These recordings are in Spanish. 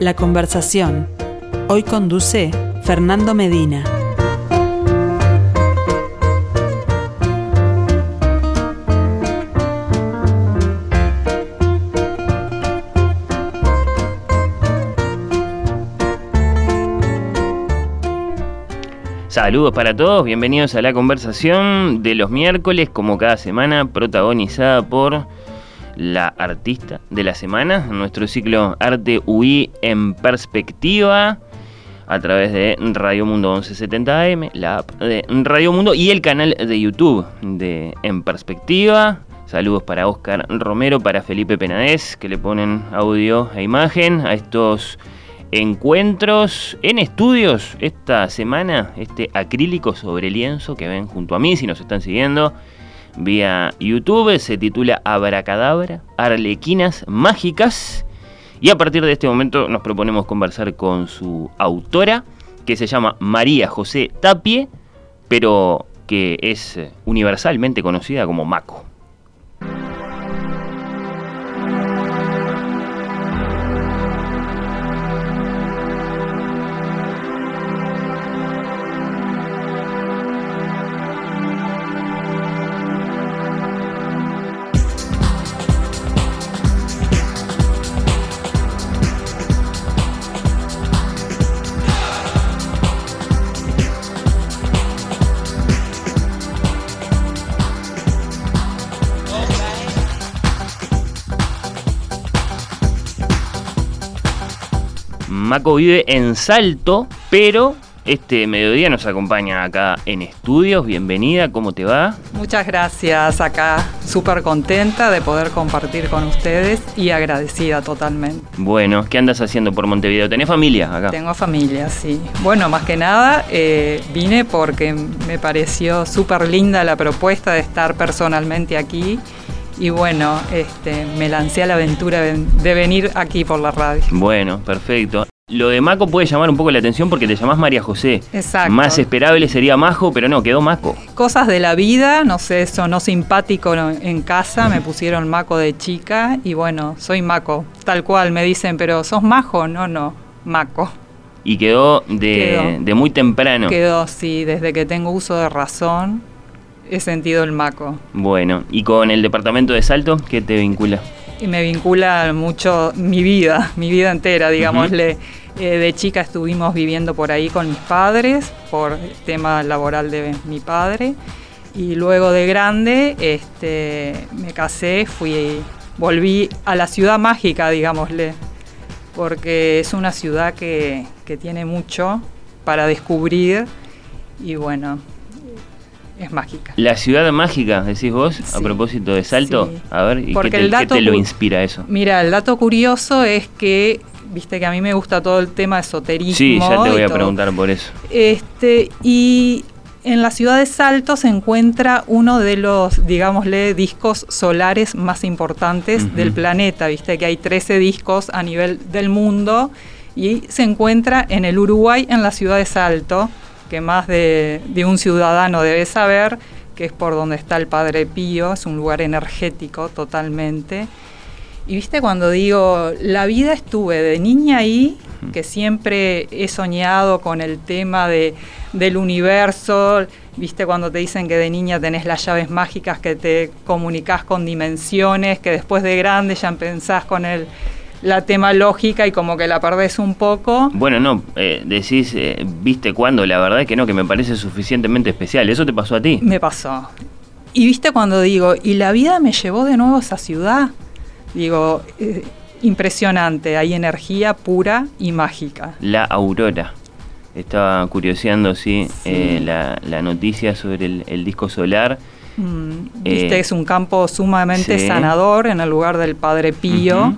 La conversación. Hoy conduce Fernando Medina. Saludos para todos, bienvenidos a la conversación de los miércoles, como cada semana, protagonizada por la artista de la semana, nuestro ciclo Arte UI en perspectiva, a través de Radio Mundo 1170 AM, la app de Radio Mundo y el canal de YouTube de En Perspectiva. Saludos para Oscar Romero, para Felipe Penades, que le ponen audio e imagen a estos encuentros en estudios esta semana, este acrílico sobre lienzo que ven junto a mí, si nos están siguiendo vía YouTube, se titula Abracadabra, Arlequinas Mágicas, y a partir de este momento nos proponemos conversar con su autora, que se llama María José Tapie, pero que es universalmente conocida como Maco. Maco vive en Salto, pero este mediodía nos acompaña acá en estudios. Bienvenida, ¿cómo te va? Muchas gracias, acá súper contenta de poder compartir con ustedes y agradecida totalmente. Bueno, ¿qué andas haciendo por Montevideo? ¿Tenés familia acá? Tengo familia, sí. Bueno, más que nada eh, vine porque me pareció súper linda la propuesta de estar personalmente aquí y bueno, este, me lancé a la aventura de venir aquí por la radio. Bueno, perfecto. Lo de Maco puede llamar un poco la atención porque te llamás María José. Exacto. Más esperable sería Majo, pero no, quedó Maco. Cosas de la vida, no sé, sonó simpático en casa, me pusieron Maco de chica y bueno, soy Maco, tal cual, me dicen, pero ¿sos Majo? No, no, Maco. Y quedó de, de muy temprano. Quedó, sí, desde que tengo uso de razón he sentido el Maco. Bueno, ¿y con el departamento de Salto qué te vincula? Y me vincula mucho mi vida, mi vida entera, digámosle. Eh, de chica estuvimos viviendo por ahí con mis padres, por el tema laboral de mi padre. Y luego de grande este, me casé, fui, volví a la ciudad mágica, digámosle, porque es una ciudad que, que tiene mucho para descubrir y bueno, es mágica. La ciudad mágica, decís vos, a propósito de Salto. A ver, ¿y Porque qué, te, el dato qué te lo inspira eso? Mira, el dato curioso es que, viste que a mí me gusta todo el tema esoterismo. Sí, ya te voy a preguntar por eso. Este, y en la ciudad de Salto se encuentra uno de los, digámosle, discos solares más importantes del planeta. Viste que hay 13 discos a nivel del mundo y se encuentra en el Uruguay, en la ciudad de Salto, que más de, de un ciudadano debe saber, que es por donde está el Padre Pío, es un lugar energético totalmente. Y viste cuando digo, la vida estuve de niña ahí, que siempre he soñado con el tema de, del universo, viste cuando te dicen que de niña tenés las llaves mágicas, que te comunicas con dimensiones, que después de grande ya pensás con el, la tema lógica y como que la perdés un poco. Bueno, no, eh, decís, eh, viste cuándo, la verdad es que no, que me parece suficientemente especial. ¿Eso te pasó a ti? Me pasó. Y viste cuando digo, y la vida me llevó de nuevo a esa ciudad. Digo, eh, impresionante, hay energía pura y mágica. La Aurora. Estaba curioseando, sí, Sí. la, la noticia sobre el, el disco solar. Mm, Viste, es un campo sumamente sí. sanador en el lugar del Padre Pío.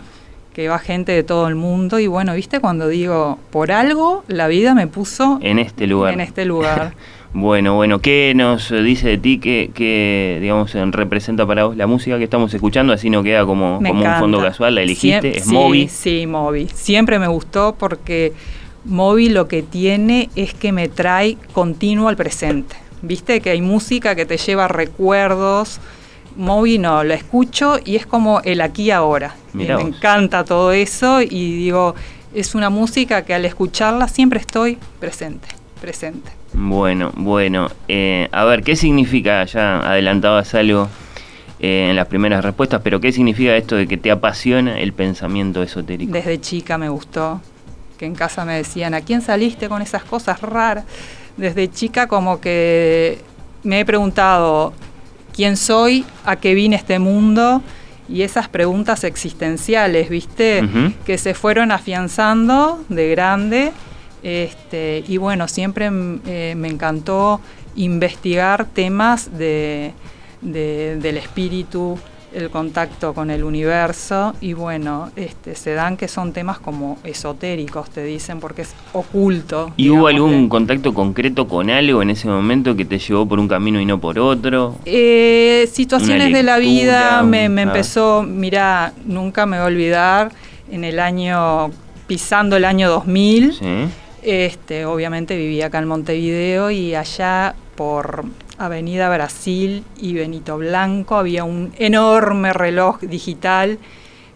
Que va gente de todo el mundo. Y bueno, viste cuando digo, por algo la vida me puso En este lugar. en este lugar. Bueno, bueno, ¿qué nos dice de ti? ¿Qué, qué, digamos, representa para vos la música que estamos escuchando? Así no queda como, como un fondo casual, la elegiste, Siem- es sí, Moby. Sí, Moby. Siempre me gustó porque Moby lo que tiene es que me trae continuo al presente. Viste que hay música que te lleva recuerdos. Moby no, lo escucho y es como el aquí ahora. Mirá me vos. encanta todo eso y digo, es una música que al escucharla siempre estoy presente, presente. Bueno, bueno. Eh, a ver, ¿qué significa? Ya adelantabas algo eh, en las primeras respuestas, pero ¿qué significa esto de que te apasiona el pensamiento esotérico? Desde chica me gustó, que en casa me decían, ¿a quién saliste con esas cosas raras? Desde chica como que me he preguntado quién soy, a qué vine este mundo y esas preguntas existenciales, ¿viste? Que se fueron afianzando de grande. Este, y bueno, siempre eh, me encantó investigar temas de, del espíritu, el contacto con el universo y bueno, este, se dan que son temas como esotéricos, te dicen, porque es oculto. ¿Y hubo algún contacto concreto con algo en ese momento que te llevó por un camino y no por otro? Eh, situaciones de la vida me, empezó, mira, nunca me voy a olvidar, en el año, pisando el año 2000, este, obviamente vivía acá en Montevideo y allá por Avenida Brasil y Benito Blanco había un enorme reloj digital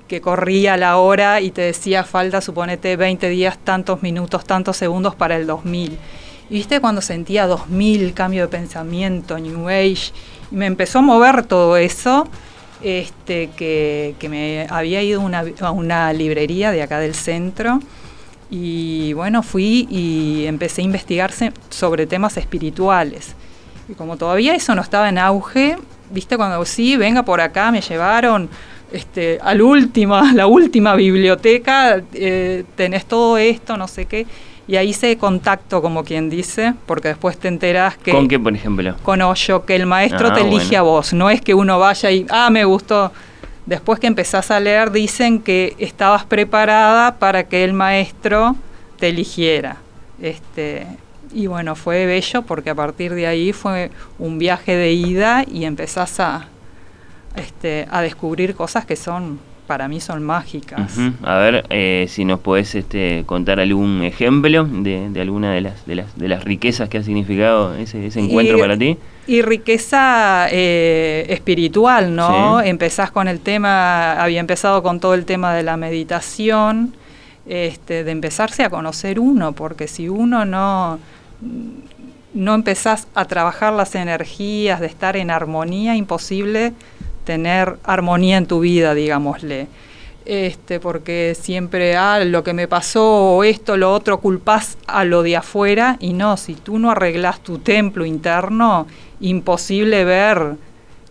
que corría la hora y te decía falta, suponete, 20 días, tantos minutos, tantos segundos para el 2000. Y viste cuando sentía 2000, cambio de pensamiento, New Age, y me empezó a mover todo eso, este, que, me había ido a una librería de acá del centro. Y bueno, fui y empecé a investigarse sobre temas espirituales. Y como todavía eso no estaba en auge, viste cuando sí, venga por acá, me llevaron este, al última, la última biblioteca, eh, tenés todo esto, no sé qué. Y ahí se contacto, como quien dice, porque después te enteras que... ¿Con qué, por ejemplo? Con Hoyo, que el maestro Ah, te elige bueno. a vos. No es que uno vaya y, ah, me gustó. Después que empezás a leer, dicen que estabas preparada para que el maestro te eligiera. Este, y bueno, fue bello porque a partir de ahí fue un viaje de ida y empezás a, este, a descubrir cosas que son, para mí son mágicas. A ver eh, si nos podés este, contar algún ejemplo de, de alguna de las, de, las, de las riquezas que ha significado ese, ese encuentro Y- para ti. Y riqueza eh, espiritual, ¿no? Sí. Empezás con el tema, había empezado con todo el tema de la meditación, este, de empezarse a conocer uno, porque si uno no, no empezás a trabajar las energías, de estar en armonía, imposible tener armonía en tu vida, digámosle. Este, porque siempre, ah, lo que me pasó, esto, lo otro, culpás a lo de afuera, y no, si tú no arreglás tu templo interno, imposible ver,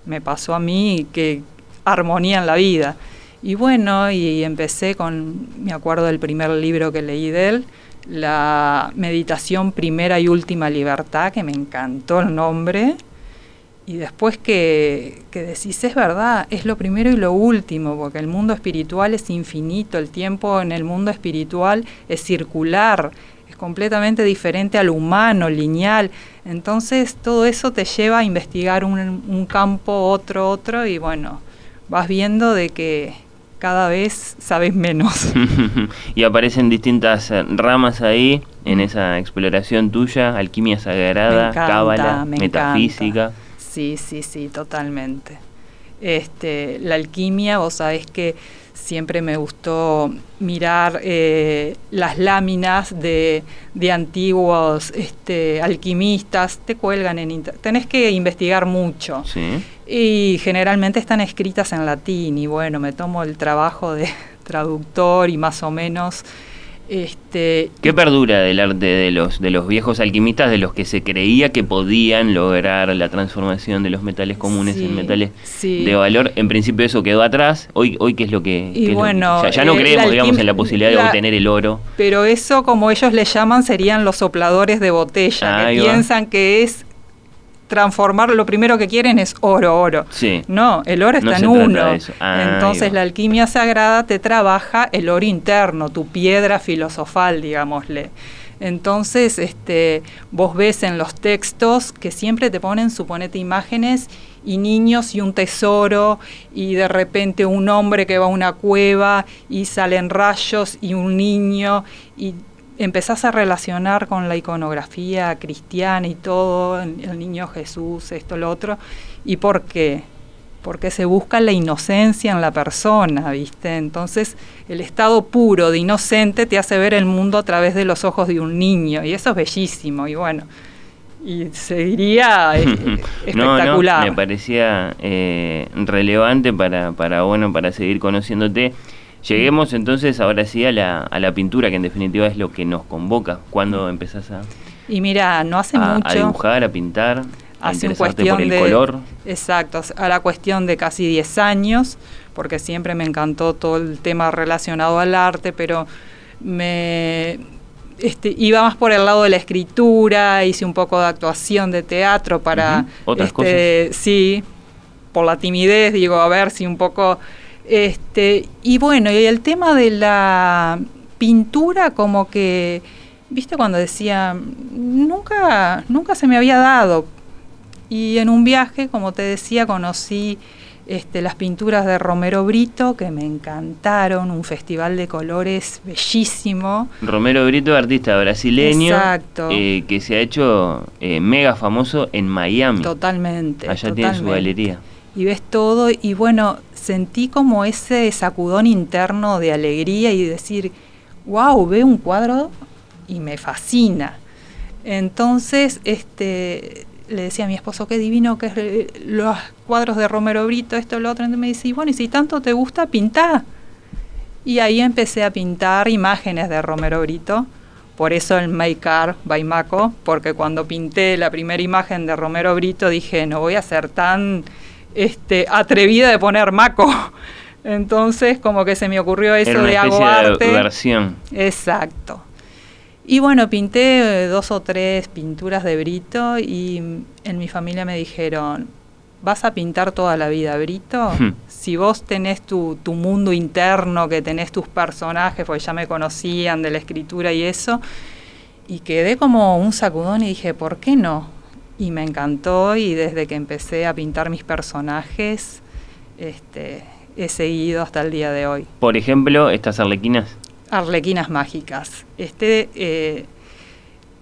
me pasó a mí, que armonía en la vida. Y bueno, y empecé con, me acuerdo del primer libro que leí de él, la meditación primera y última libertad, que me encantó el nombre. Y después que, que decís, es verdad, es lo primero y lo último, porque el mundo espiritual es infinito, el tiempo en el mundo espiritual es circular, es completamente diferente al humano, lineal. Entonces todo eso te lleva a investigar un, un campo, otro, otro, y bueno, vas viendo de que cada vez sabes menos. y aparecen distintas eh, ramas ahí en esa exploración tuya, alquimia sagrada, Me encanta, cábala, me metafísica. Sí, sí, sí, totalmente. Este, la alquimia, vos sabés que siempre me gustó mirar eh, las láminas de, de antiguos este, alquimistas, te cuelgan en internet, tenés que investigar mucho. Sí. Y generalmente están escritas en latín y bueno, me tomo el trabajo de traductor y más o menos... Este, ¿Qué perdura del arte de los, de los viejos alquimistas, de los que se creía que podían lograr la transformación de los metales comunes Sí, en metales sí. de valor? En principio eso quedó atrás. Hoy, hoy ¿qué es lo que...? Y lo que- bueno, o sea, ya no eh, creemos, digamos, en la posibilidad de obtener el oro. Pero eso, como ellos le llaman, serían los sopladores de botella, que va. piensan que es transformar, lo primero que quieren es oro, oro. Sí. No, el oro está No en uno. Ah, Entonces la alquimia sagrada te trabaja el oro interno, tu piedra filosofal, digámosle. Entonces, este, vos ves en los textos que siempre te ponen, suponete, imágenes y niños y un tesoro y de repente un hombre que va a una cueva y salen rayos y un niño y empezás a relacionar con la iconografía cristiana y todo, el niño Jesús, esto, lo otro. ¿Y por qué? porque se busca la inocencia en la persona, ¿viste? Entonces, el estado puro de inocente te hace ver el mundo a través de los ojos de un niño, y eso es bellísimo, y bueno, y seguiría eh, espectacular. No, me parecía eh, relevante para, para, bueno, para seguir conociéndote. Lleguemos entonces ahora sí a la, a la pintura, que en definitiva es lo que nos convoca. ¿Cuándo empezás a, y mira, no hace mucho... A dibujar, a pintar hace cuestión por el de, color. Exacto, a la cuestión de casi 10 años, porque siempre me encantó todo el tema relacionado al arte, pero me este, iba más por el lado de la escritura, hice un poco de actuación de teatro para... ¿Otras este, cosas? Sí, por la timidez, digo, a ver si un poco... Este, y bueno, y el tema de la pintura como que, viste cuando decía, nunca, nunca se me había dado, y en un viaje, como te decía, conocí este, las pinturas de Romero Brito, que me encantaron, un festival de colores bellísimo. Romero Brito, artista brasileño, eh, que se ha hecho eh, mega famoso en Miami. Totalmente. Allá tiene su galería. Y ves todo, y bueno, sentí como ese sacudón interno de alegría y decir, wow, veo un cuadro y me fascina. Entonces, este, le decía a mi esposo, qué divino que es los cuadros de Romero Brito, esto, lo otro. Y me dice, bueno, y si tanto te gusta, pintá. Y ahí empecé a pintar imágenes de Romero Brito. Por eso el Make Art by Maco, porque cuando pinté la primera imagen de Romero Brito dije, no voy a ser tan este, atrevida de poner Maco. Entonces, como que se me ocurrió eso de hago arte. versión. Exacto. Y bueno, pinté eh, dos o tres pinturas de Brito y en mi familia me dijeron, ¿vas a pintar toda la vida Brito? Hmm. Si vos tenés tu, tu, mundo interno, que tenés tus personajes, porque ya me conocían de la escritura y eso, y quedé como un sacudón y dije, ¿por qué no? Y me encantó y desde que empecé a pintar mis personajes, este, he seguido hasta el día de hoy. Por ejemplo, estas arlequinas. Arlequinas mágicas. Este eh,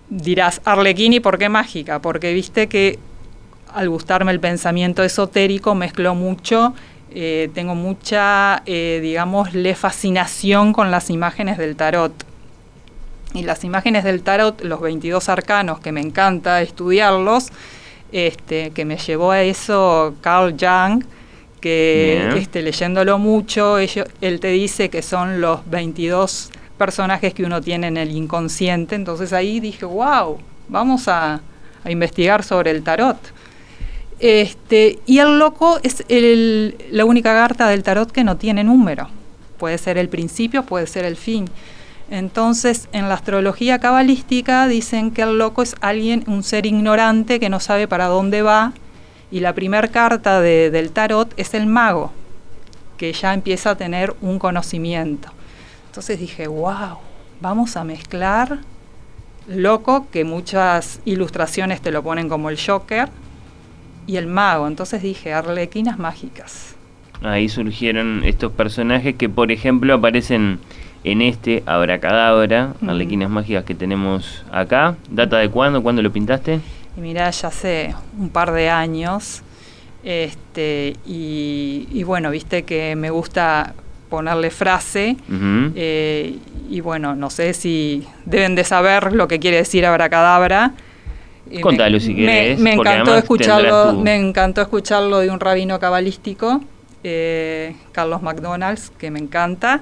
dirás, Arlequini, ¿por qué mágica? Porque viste que al gustarme el pensamiento esotérico mezcló mucho, eh, tengo mucha, eh, digamos, le fascinación con las imágenes del tarot. Y las imágenes del tarot, los 22 arcanos, que me encanta estudiarlos, este, que me llevó a eso Carl Jung, que este, leyéndolo mucho, él te dice que son los 22 personajes que uno tiene en el inconsciente, entonces ahí dije, wow, vamos a, investigar sobre el tarot. Este, y el loco es la única carta del tarot que no tiene número. Puede ser el principio, puede ser el fin. Entonces, en la astrología cabalística dicen que el loco es alguien, un ser ignorante que no sabe para dónde va y la primera carta del tarot es el mago, que ya empieza a tener un conocimiento. Entonces dije, wow, vamos a mezclar loco, que muchas ilustraciones te lo ponen como el Joker, y el mago. Entonces dije, arlequinas mágicas. Ahí surgieron estos personajes que, por ejemplo, aparecen en este Abracadabra, arlequinas mágicas que tenemos acá. ¿Data de cuándo? ¿Cuándo lo pintaste? Y mirá, ya hace un par de años. Este, y, bueno, viste que me gusta ponerle frase. Eh, y bueno, no sé si deben de saber lo que quiere decir abracadabra. Contalo si querés. Me, encantó escucharlo, me encantó escucharlo de un rabino cabalístico, eh, Carlos McDonald's, que me encanta.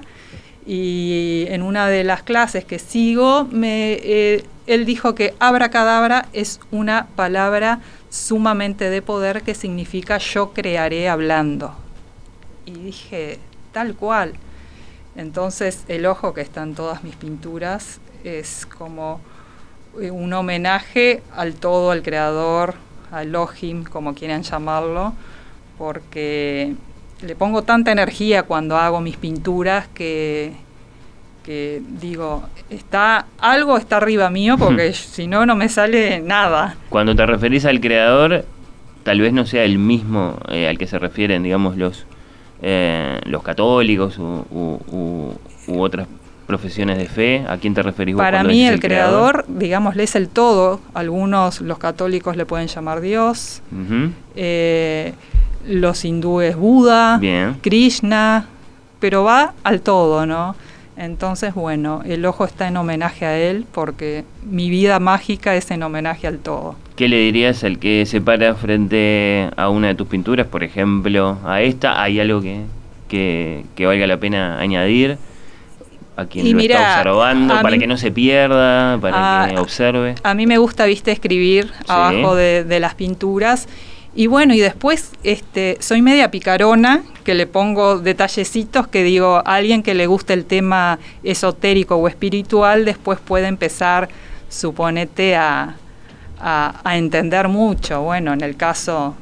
Y en una de las clases que sigo, me, él dijo que abracadabra es una palabra sumamente de poder que significa yo crearé hablando. Y dije, tal cual. Entonces el ojo que está en todas mis pinturas es como eh, un homenaje al todo, al creador, al Lohim, como quieran llamarlo, porque le pongo tanta energía cuando hago mis pinturas que que digo, está algo está arriba mío porque si no no me sale nada. Cuando te referís al creador, tal vez no sea el mismo eh, al que se refieren, digamos, los eh, los católicos u, otras profesiones de fe. ¿A quién te referís? Para mí el, creador, digamos, es el todo. Algunos, los católicos le pueden llamar Dios. Eh, los hindúes Buda, Bien. Krishna, pero va al todo, ¿no? Entonces, bueno, el ojo está en homenaje a él porque mi vida mágica es en homenaje al todo. ¿Qué le dirías al que se para frente a una de tus pinturas, por ejemplo, a esta? ¿Hay algo que, que, que valga la pena añadir? A quien Y lo mira, está observando, a para mí- que no se pierda, para Ah, que observe. A mí me gusta, viste, escribir abajo de, de las pinturas. Y bueno, y después este, soy media picarona, que le pongo detallecitos que digo, a alguien que le guste el tema esotérico o espiritual, después puede empezar, suponete, a, a- a entender mucho. Bueno, en el caso,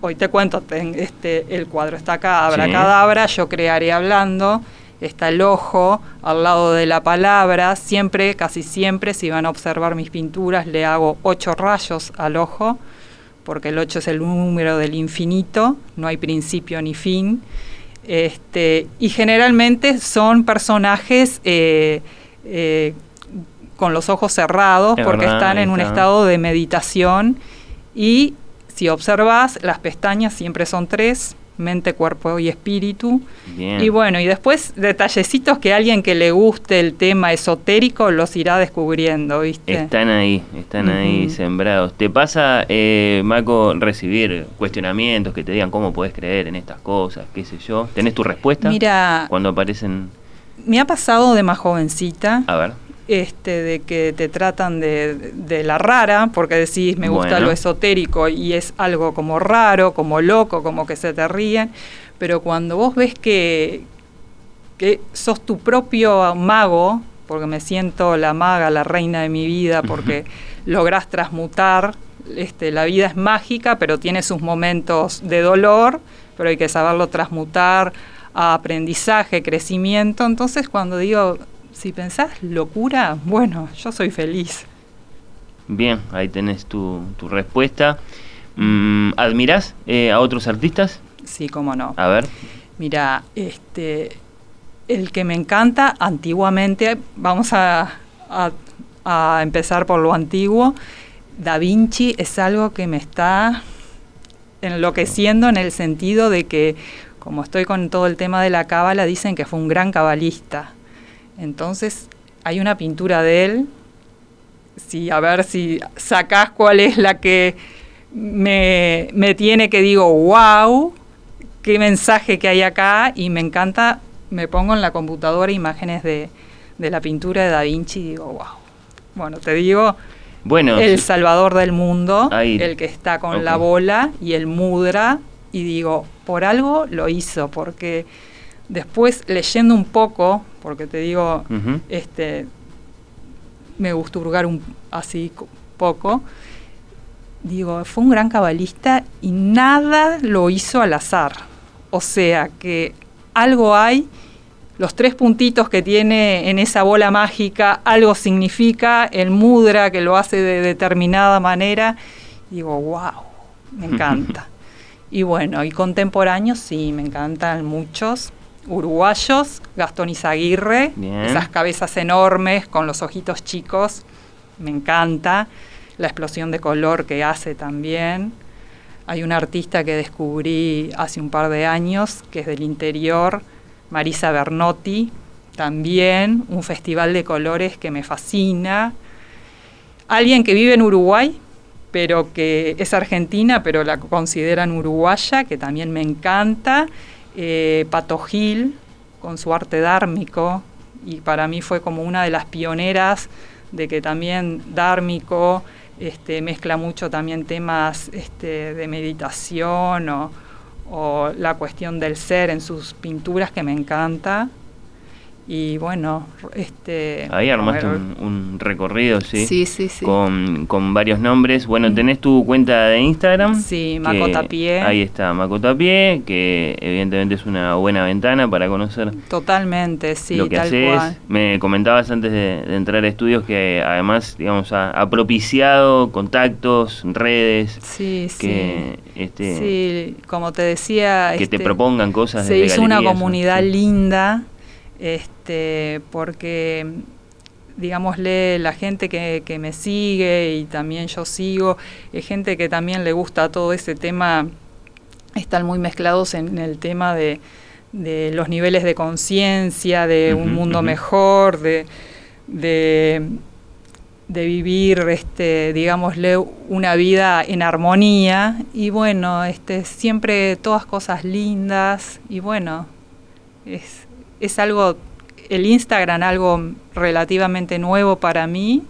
hoy te cuento, ten- este, el cuadro está acá, abracadabra, yo crearé hablando, está el ojo al lado de la palabra, siempre, casi siempre, si van a observar mis pinturas, le hago ocho rayos al ojo, porque el 8 es el número del infinito, no hay principio ni fin. Este, y generalmente son personajes eh, eh, con los ojos cerrados Es porque verdad, están en un está. estado de meditación y si observas las pestañas siempre son tres, mente, cuerpo y espíritu. Bien. Y bueno, y después detallecitos que alguien que le guste el tema esotérico los irá descubriendo, ¿viste? Están ahí, están ahí sembrados. ¿Te pasa, eh, Maco, recibir cuestionamientos que te digan cómo podés creer en estas cosas, qué sé yo? ¿Tenés tu respuesta? Mira, Cuando aparecen... me ha pasado de más jovencita. A ver. Este, de que te tratan de, de la rara, porque decís me gusta Bueno. lo esotérico y es algo como raro, como loco, como que se te ríen, pero cuando vos ves que, que sos tu propio mago, porque me siento la maga, la reina de mi vida, porque lográs transmutar, este, la vida es mágica, pero tiene sus momentos de dolor, pero hay que saberlo transmutar a aprendizaje, crecimiento. Entonces cuando digo, si pensás locura, bueno, yo soy feliz. Bien, ahí tenés tu, tu respuesta. Mm, ¿Admirás eh, a otros artistas? Sí, cómo no. A ver. Mira, este, el que me encanta antiguamente, vamos a, a- a empezar por lo antiguo, Da Vinci es algo que me está enloqueciendo en el sentido de que, como estoy con todo el tema de la cábala, dicen que fue un gran cabalista. Entonces, hay una pintura de él, si, a ver si sacás cuál es la que me, me tiene que digo, wow, qué mensaje que hay acá y me encanta, me pongo en la computadora imágenes de, de la pintura de Da Vinci y digo, wow. Bueno, te digo, Bueno, el sí, salvador del mundo, Ahí. el que está con la bola y el mudra, y digo, por algo lo hizo, porque después leyendo un poco, porque te digo, este, me gusta hurgar un, así co- poco, digo, fue un gran cabalista y nada lo hizo al azar. O sea que algo hay, los tres puntitos que tiene en esa bola mágica, algo significa, el mudra que lo hace de determinada manera, digo, wow, me encanta. y bueno, y contemporáneos sí, me encantan muchos. Uruguayos, Gastón Izaguirre, Bien. esas cabezas enormes con los ojitos chicos, me encanta. La explosión de color que hace también. Hay una artista que descubrí hace un par de años, que es del interior, Marisa Bernotti, también, un festival de colores que me fascina. Alguien que vive en Uruguay, pero que es argentina, pero la consideran uruguaya, que también me encanta. Eh, Pato Gil, con su arte dármico, y para mí fue como una de las pioneras de que también dármico este, mezcla mucho también temas este, de meditación o, o la cuestión del ser en sus pinturas que me encanta. Y bueno, este... Ahí armaste un, un recorrido, ¿sí? Sí, sí, sí. Con, con varios nombres. Bueno, Mm. tenés tu cuenta de Instagram. Sí, Macotapié. Ahí está, Macotapié, que evidentemente es una buena ventana para conocer Totalmente, sí, lo que tal haces. cual. Me comentabas antes de, de entrar a estudios que además, digamos, ha, ha propiciado contactos, redes, Sí, que, sí. este, Sí, como te decía, que te este, propongan cosas. se hizo una comunidad linda, este, porque digámosle la gente que, que me sigue y también yo sigo, es gente que también le gusta todo ese tema están muy mezclados en el tema de, los niveles de conciencia, de un mundo mejor, de, de, vivir, este, digámosle, una vida en armonía. Y bueno, este, siempre todas cosas lindas. Y bueno, es, es algo, el Instagram algo relativamente nuevo para mí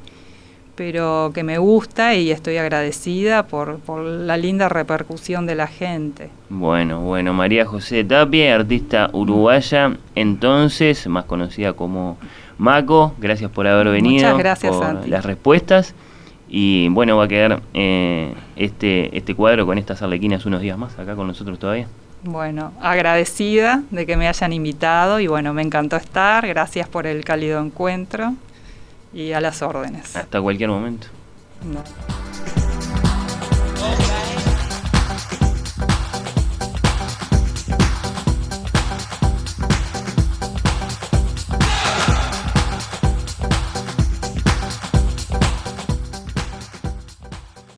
pero que me gusta y estoy agradecida por, la linda repercusión de la gente. Bueno, bueno, María José Tapia, artista uruguaya, entonces, más conocida como Maco, gracias por haber venido. Muchas gracias, por las respuestas. Y bueno, va a quedar eh, este, este cuadro con estas arlequinas unos días más acá con nosotros todavía. Bueno, agradecida de que me hayan invitado y bueno, me encantó estar. Gracias por el cálido encuentro y a las órdenes. Hasta cualquier momento. No.